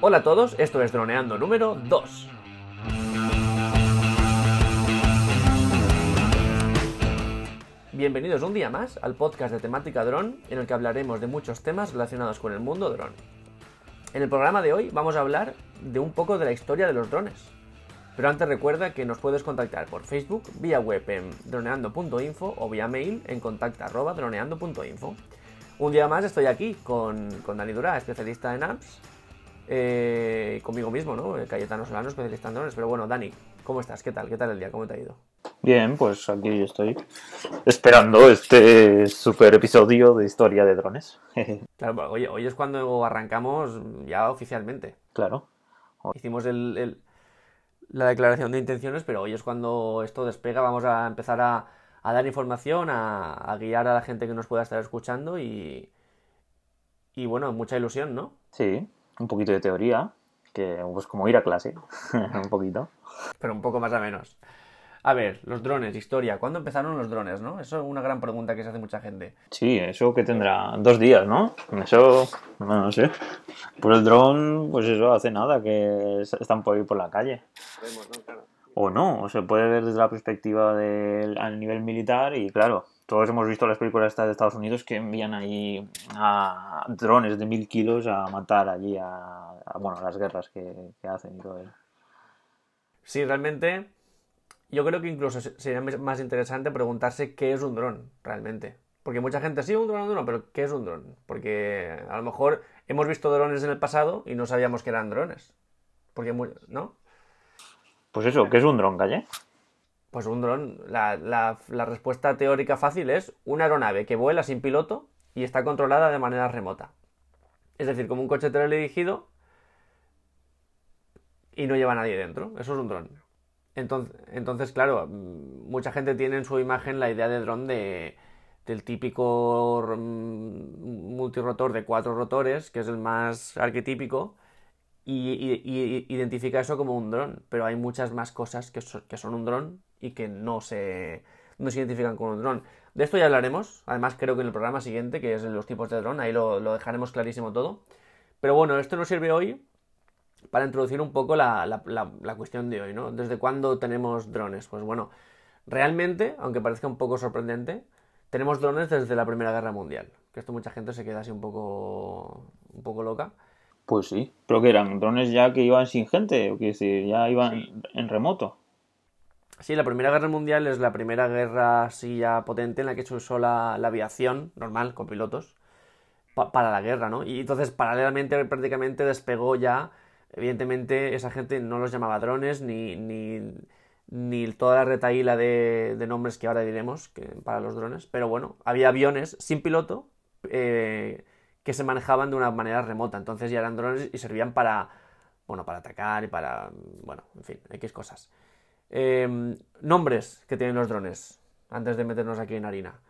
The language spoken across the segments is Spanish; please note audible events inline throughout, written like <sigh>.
Hola a todos, esto es Droneando número 2. Bienvenidos un día más al podcast de temática dron, en el que hablaremos de muchos temas relacionados con el mundo dron. En el programa de hoy vamos a hablar de un poco de la historia de los drones. Pero antes recuerda que nos puedes contactar por Facebook, vía web en droneando.info o vía mail en contacta.droneando.info. Un día más estoy aquí con, con Dani Dura, especialista en apps, eh, conmigo mismo, ¿no? Cayetano Solano, especialista en drones. Pero bueno, Dani, ¿cómo estás? ¿Qué tal? ¿Qué tal el día? ¿Cómo te ha ido? Bien, pues aquí estoy esperando este super episodio de historia de drones. <laughs> claro, hoy, hoy es cuando arrancamos ya oficialmente. Claro. Hicimos el, la declaración de intenciones, pero hoy es cuando esto despega, vamos a empezar a, dar información, a, guiar a la gente que nos pueda estar escuchando y, y bueno, mucha ilusión, ¿no? Sí, un poquito de teoría, que pues como ir a clase, <laughs> un poquito. Pero un poco más o menos. A ver, los drones, historia. ¿Cuándo empezaron los drones, no? Eso es una gran pregunta que se hace mucha gente. Sí, eso que tendrá dos días, ¿no? Eso, no, sé. Pues el dron, pues eso hace nada, que están por ir por la calle. O no, o se puede ver desde la perspectiva del al nivel militar y claro, todos hemos visto las películas de Estados Unidos que envían ahí a drones de mil kilos a matar allí a, bueno, las guerras que, que hacen y todo eso. Sí, realmente yo creo que incluso sería más interesante preguntarse qué es un dron realmente. Porque mucha gente, sí, un dron, un dron, pero ¿qué es un dron? Porque a lo mejor hemos visto drones en el pasado y no sabíamos que eran drones. Porque, ¿no? Pues eso, ¿qué es un dron, Calle? Pues un dron, la, la respuesta teórica fácil es una aeronave que vuela sin piloto y está controlada de manera remota. Es decir, como un coche teledirigido y no lleva nadie dentro. Eso es un dron. Entonces, claro, mm, mucha gente tiene en su imagen la idea de dron de, del típico multirotor de cuatro rotores, que es el más arquetípico, y, identifica eso como un dron. Pero hay muchas más cosas que, son un dron y que no se, no se identifican como un dron. De esto ya hablaremos, además creo que en el programa siguiente, que es los tipos de dron, ahí lo, lo dejaremos clarísimo todo. Pero bueno, esto nos sirve hoy para introducir un poco la, la, cuestión de hoy, ¿no? ¿Desde cuándo tenemos drones? Pues bueno, realmente, aunque parezca un poco sorprendente, tenemos drones desde la Primera Guerra Mundial. Que esto mucha gente se queda así un poco, un poco loca. Pues sí, pero que eran drones ya que iban sin gente, o que ya iban en remoto. Sí, la Primera Guerra Mundial es la primera guerra así ya potente en la que se usó la, aviación normal, con pilotos, para la guerra, ¿no? Y entonces, paralelamente, prácticamente despegó ya Evidentemente, esa gente no los llamaba drones ni, ni, toda la retaíla de, nombres que ahora diremos para los drones, pero bueno, había aviones sin piloto eh, que se manejaban de una manera remota, entonces ya eran drones y servían para, bueno, para atacar y para, bueno, en fin, X cosas. Em, nombres que tienen los drones, antes de meternos aquí en harina.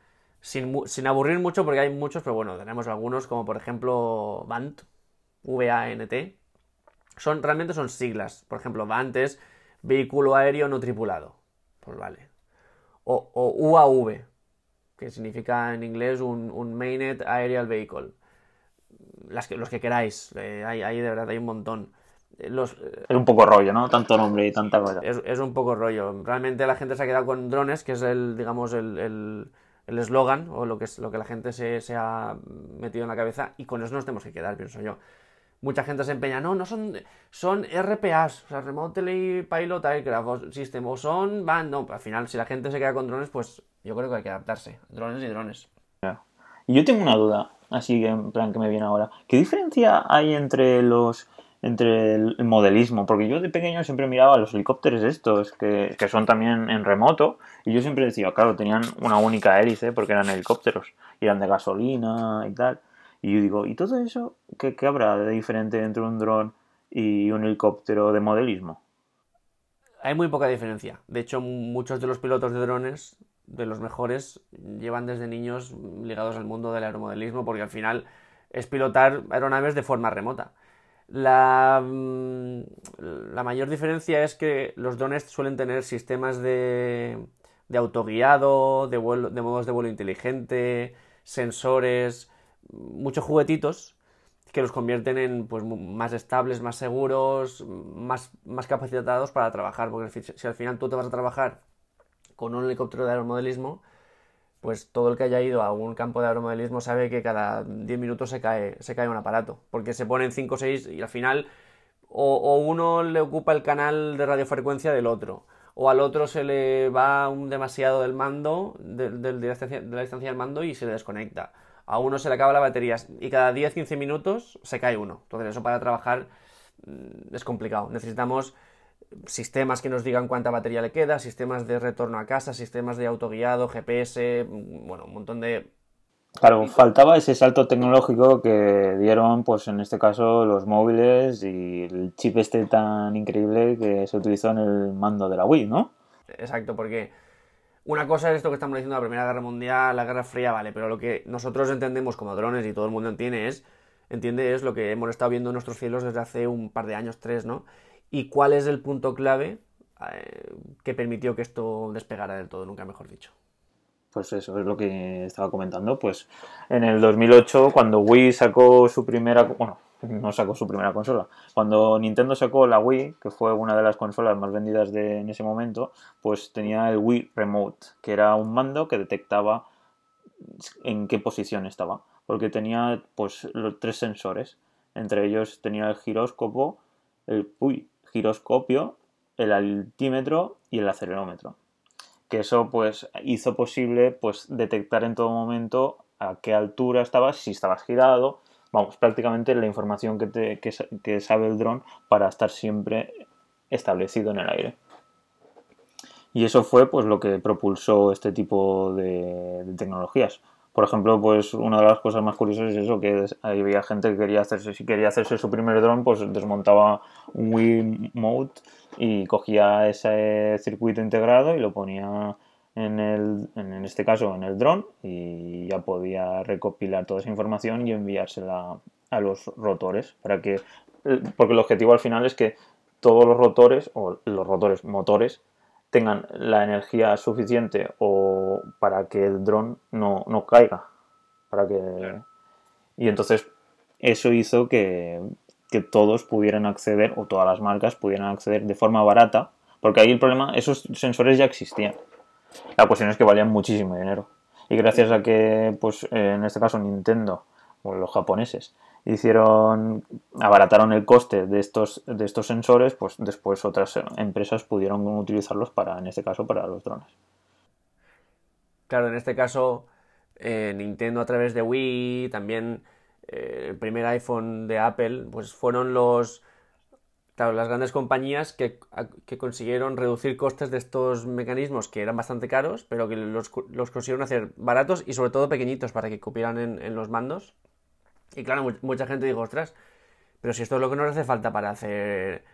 Sin, sin, aburrir mucho, porque hay muchos, pero bueno, tenemos algunos, como por ejemplo VANT, V-A-N-T, son, realmente son siglas. Por ejemplo, antes, vehículo aéreo no tripulado. Pues vale. O, UAV, que significa en inglés un, un Mainnet Aerial Vehicle. Los que queráis, eh, hay, de verdad, hay un montón. Los, es un poco rollo, ¿no? Tanto nombre y tanta cosa. Es, un poco rollo. Realmente la gente se ha quedado con drones, que es el, digamos, el eslogan o lo que, es, lo que la gente se, se, ha metido en la cabeza y con eso nos tenemos que quedar, pienso yo mucha gente se empeña, no, no son, son RPAs, o sea, Remotely Pilot Aircraft System, o son van, no, al final, si la gente se queda con drones, pues yo creo que hay que adaptarse, drones y drones. Y yo tengo una duda, así que en plan que me viene ahora, ¿qué diferencia hay entre los entre el modelismo, porque yo de pequeño siempre miraba los helicópteros estos, que, que, son también en remoto, y yo siempre decía, claro, tenían una única hélice porque eran helicópteros, y eran de gasolina y tal. Y yo digo, ¿y todo eso qué, habrá de diferente entre un dron y un helicóptero de modelismo? Hay muy poca diferencia. De hecho, muchos de los pilotos de drones, de los mejores, llevan desde niños ligados al mundo del aeromodelismo porque al final es pilotar aeronaves de forma remota. La, mm, la mayor diferencia es que los drones suelen tener sistemas de, de autoguiado, de, de modos de vuelo inteligente, sensores, muchos juguetitos que los convierten en pues, más estables, más seguros, más, más capacitados para trabajar. Porque si al final tú te vas a trabajar con un helicóptero de aeromodelismo, pues todo el que haya ido a un campo de aeromodelismo sabe que cada 10 minutos se cae, se cae un aparato, porque se ponen 5 o 6 y al final o, uno le ocupa el canal de radiofrecuencia del otro, o al otro se le va un demasiado del mando, de, la distancia, de la distancia del mando y se le desconecta. A uno se le acaba la batería y cada 10-15 minutos se cae uno. Entonces eso para trabajar mm, es complicado. Necesitamos sistemas que nos digan cuánta batería le queda, sistemas de retorno a casa, sistemas de autoguiado, GPS, bueno, un montón de... Claro, faltaba ese salto tecnológico que dieron, pues en este caso, los móviles y el chip este tan increíble que se utilizó en el mando de la Wii, ¿no? Exacto, porque una cosa es esto que estamos diciendo, la Primera Guerra Mundial, la Guerra Fría, vale, pero lo que nosotros entendemos como drones y todo el mundo entiende es, entiende es lo que hemos estado viendo en nuestros cielos desde hace un par de años, tres, ¿no? Y cuál es el punto clave eh, que permitió que esto despegara del todo, nunca mejor dicho. Pues eso es lo que estaba comentando. Pues en el 2008, cuando Wii sacó su primera, bueno, no sacó su primera consola, cuando Nintendo sacó la Wii, que fue una de las consolas más vendidas de, en ese momento, pues tenía el Wii Remote, que era un mando que detectaba en qué posición estaba, porque tenía pues los tres sensores. Entre ellos tenía el giróscopo, el, uy, giroscopio, el altímetro y el acelerómetro. Que eso pues hizo posible pues detectar en todo momento a qué altura estabas, si estabas girado, vamos, prácticamente la información que, que, sabe el dron para estar siempre establecido en el aire. Y eso fue pues lo que propulsó este tipo de tecnologías. Por ejemplo, pues una de las cosas más curiosas es eso, que había gente que quería hacerse, si quería hacerse su primer dron, pues desmontaba un Wii Mode y cogía ese circuito integrado y lo ponía en, el, en este caso en el dron y ya podía recopilar toda esa información y enviársela a los rotores para que porque el objetivo al final es que todos los rotores o los rotores motores tengan la energía suficiente o para que el dron no, caiga. Para que... Y entonces eso hizo que, que, todos pudieran acceder, o todas las marcas pudieran acceder de forma barata, porque ahí el problema, esos sensores ya existían. La cuestión es que valían muchísimo dinero. Y gracias a que, pues en este caso Nintendo, o los japoneses, hicieron abarataron el coste de estos de estos sensores pues después otras empresas pudieron utilizarlos para en este caso para los drones. Claro en este caso eh, Nintendo a través de Wii también eh, el primer iPhone de Apple pues fueron los claro, las grandes compañías que, consiguieron reducir costes de estos mecanismos que eran bastante caros pero que los, consiguieron hacer baratos y sobre todo pequeñitos para que cupieran en los mandos y claro, mucha gente dijo, ostras, pero si esto es lo que nos hace falta para hacer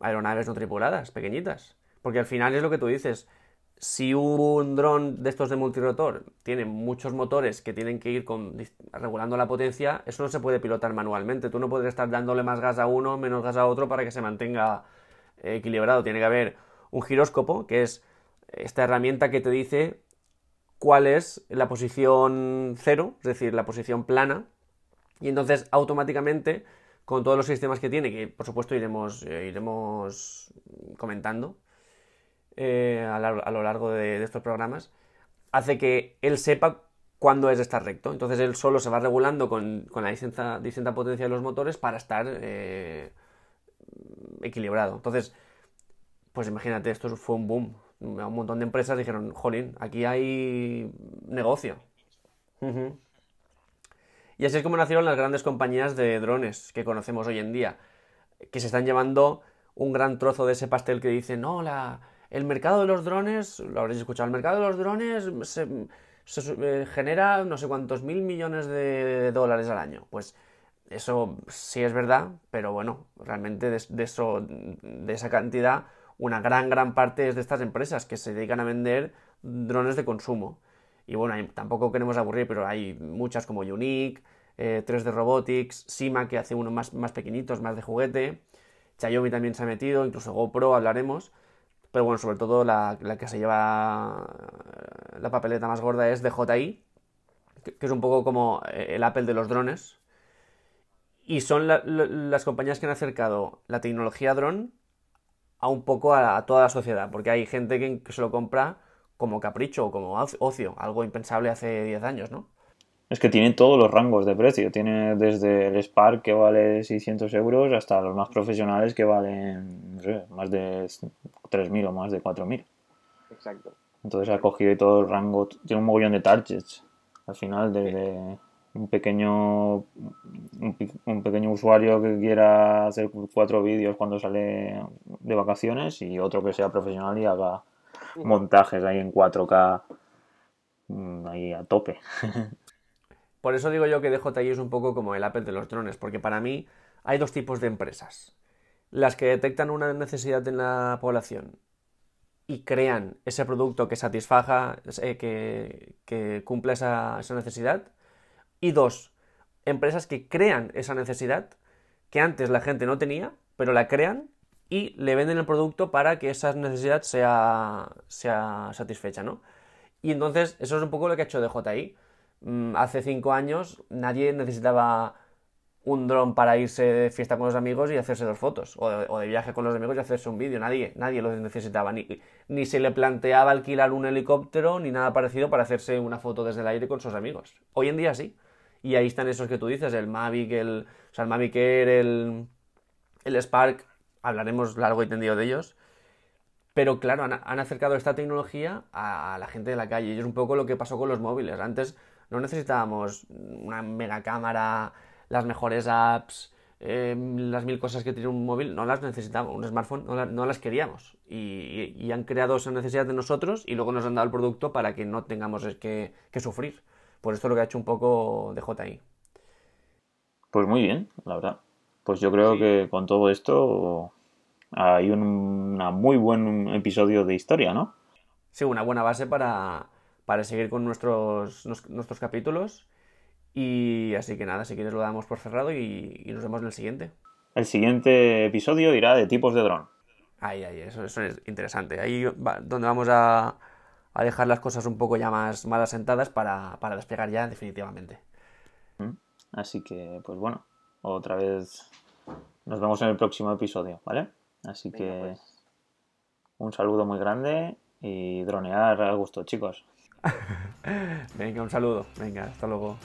aeronaves no tripuladas, pequeñitas. Porque al final es lo que tú dices. Si un dron de estos de multirotor tiene muchos motores que tienen que ir regulando la potencia, eso no se puede pilotar manualmente. Tú no puedes estar dándole más gas a uno, menos gas a otro para que se mantenga equilibrado. Tiene que haber un giróscopo, que es esta herramienta que te dice cuál es la posición cero, es decir, la posición plana y entonces automáticamente, con todos los sistemas que tiene, que por supuesto iremos, eh, iremos comentando eh, a, lo largo de, estos programas, hace que él sepa cuándo es de estar recto. Entonces él solo se va regulando con, la distinta, potencia de los motores para estar eh, equilibrado. Entonces, pues imagínate, esto fue un boom. Un montón de empresas dijeron, jolín, aquí hay negocio. Y así es como nacieron las grandes compañías de drones que conocemos hoy en día, que se están llevando un gran trozo de ese pastel que dice, no, la, el mercado de los drones, lo habréis escuchado, el mercado de los drones se, eh, genera no sé cuántos mil millones de dólares al año. Pues eso sí es verdad, pero bueno, realmente de, eso, de esa cantidad, una gran, gran parte es de estas empresas que se dedican a vender drones de consumo. Y bueno, tampoco queremos aburrir, pero hay muchas como Unique, 3D eh, Robotics, Sima que hace unos más, más pequeñitos, más de juguete, Xiaomi también se ha metido, incluso GoPro hablaremos. Pero bueno, sobre todo la, que se lleva la papeleta más gorda es DJI, que, que es un poco como eh, el Apple de los drones. Y son las compañías que han acercado la tecnología dron a un poco a, toda la sociedad, porque hay gente que, se lo compra como capricho o como ocio, algo impensable hace 10 años, ¿no? Es que tiene todos los rangos de precio. Tiene desde el Spark que vale 600 euros hasta los más profesionales que valen, no sé, más de 3.000 o más de 4.000. Exacto. Entonces ha cogido todo el rango. Tiene un mogollón de targets. Al final, desde un pequeño, un, pequeño usuario que quiera hacer cuatro vídeos cuando sale de vacaciones y otro que sea profesional y haga montajes ahí en 4K mm, ahí a tope. <laughs> Por eso digo yo que DJI es un poco como el Apple de los drones, porque para mí hay dos tipos de empresas. Las que detectan una necesidad en la población y crean ese producto que satisfaga, eh, que, que, cumpla esa, esa necesidad. Y dos, empresas que crean esa necesidad que antes la gente no tenía, pero la crean y le venden el producto para que esa necesidad sea, sea satisfecha, ¿no? Y entonces eso es un poco lo que ha hecho DJI. Mm, hace cinco años nadie necesitaba un dron para irse de fiesta con los amigos y hacerse dos fotos, o de, viaje con los amigos y hacerse un vídeo. Nadie, nadie lo necesitaba, ni, ni se le planteaba alquilar un helicóptero ni nada parecido para hacerse una foto desde el aire con sus amigos. Hoy en día sí. Y ahí están esos que tú dices, el Mavic, el, o sea, el Mavic Air, el, el Spark, hablaremos largo y tendido de ellos. Pero claro, han, acercado esta tecnología a, la gente de la calle. Y es un poco lo que pasó con los móviles. Antes no necesitábamos una mega cámara, las mejores apps, em, las mil cosas que tiene un móvil, no las necesitábamos, un smartphone no, las queríamos. Y, han creado esa necesidad de nosotros y luego nos han dado el producto para que no tengamos que, sufrir. Por esto es lo que ha hecho un poco de JI. Pues muy bien, la verdad. Pues yo creo que con todo esto hay un muy buen episodio de historia, ¿no? Sí, una buena base para, para seguir con nuestros, nuestros capítulos. Y así que nada, si quieres lo damos por cerrado y, nos vemos en el siguiente. El siguiente episodio irá de tipos de dron. Ahí, ahí, eso, eso es interesante. Ahí va, donde vamos a, a, dejar las cosas un poco ya más, más asentadas para, para despegar ya definitivamente. Así que, pues bueno, otra vez nos vemos en el próximo episodio, ¿vale? Así que pues. un saludo muy grande y dronear a gusto, chicos. <laughs> Venga, un saludo. Venga, hasta luego.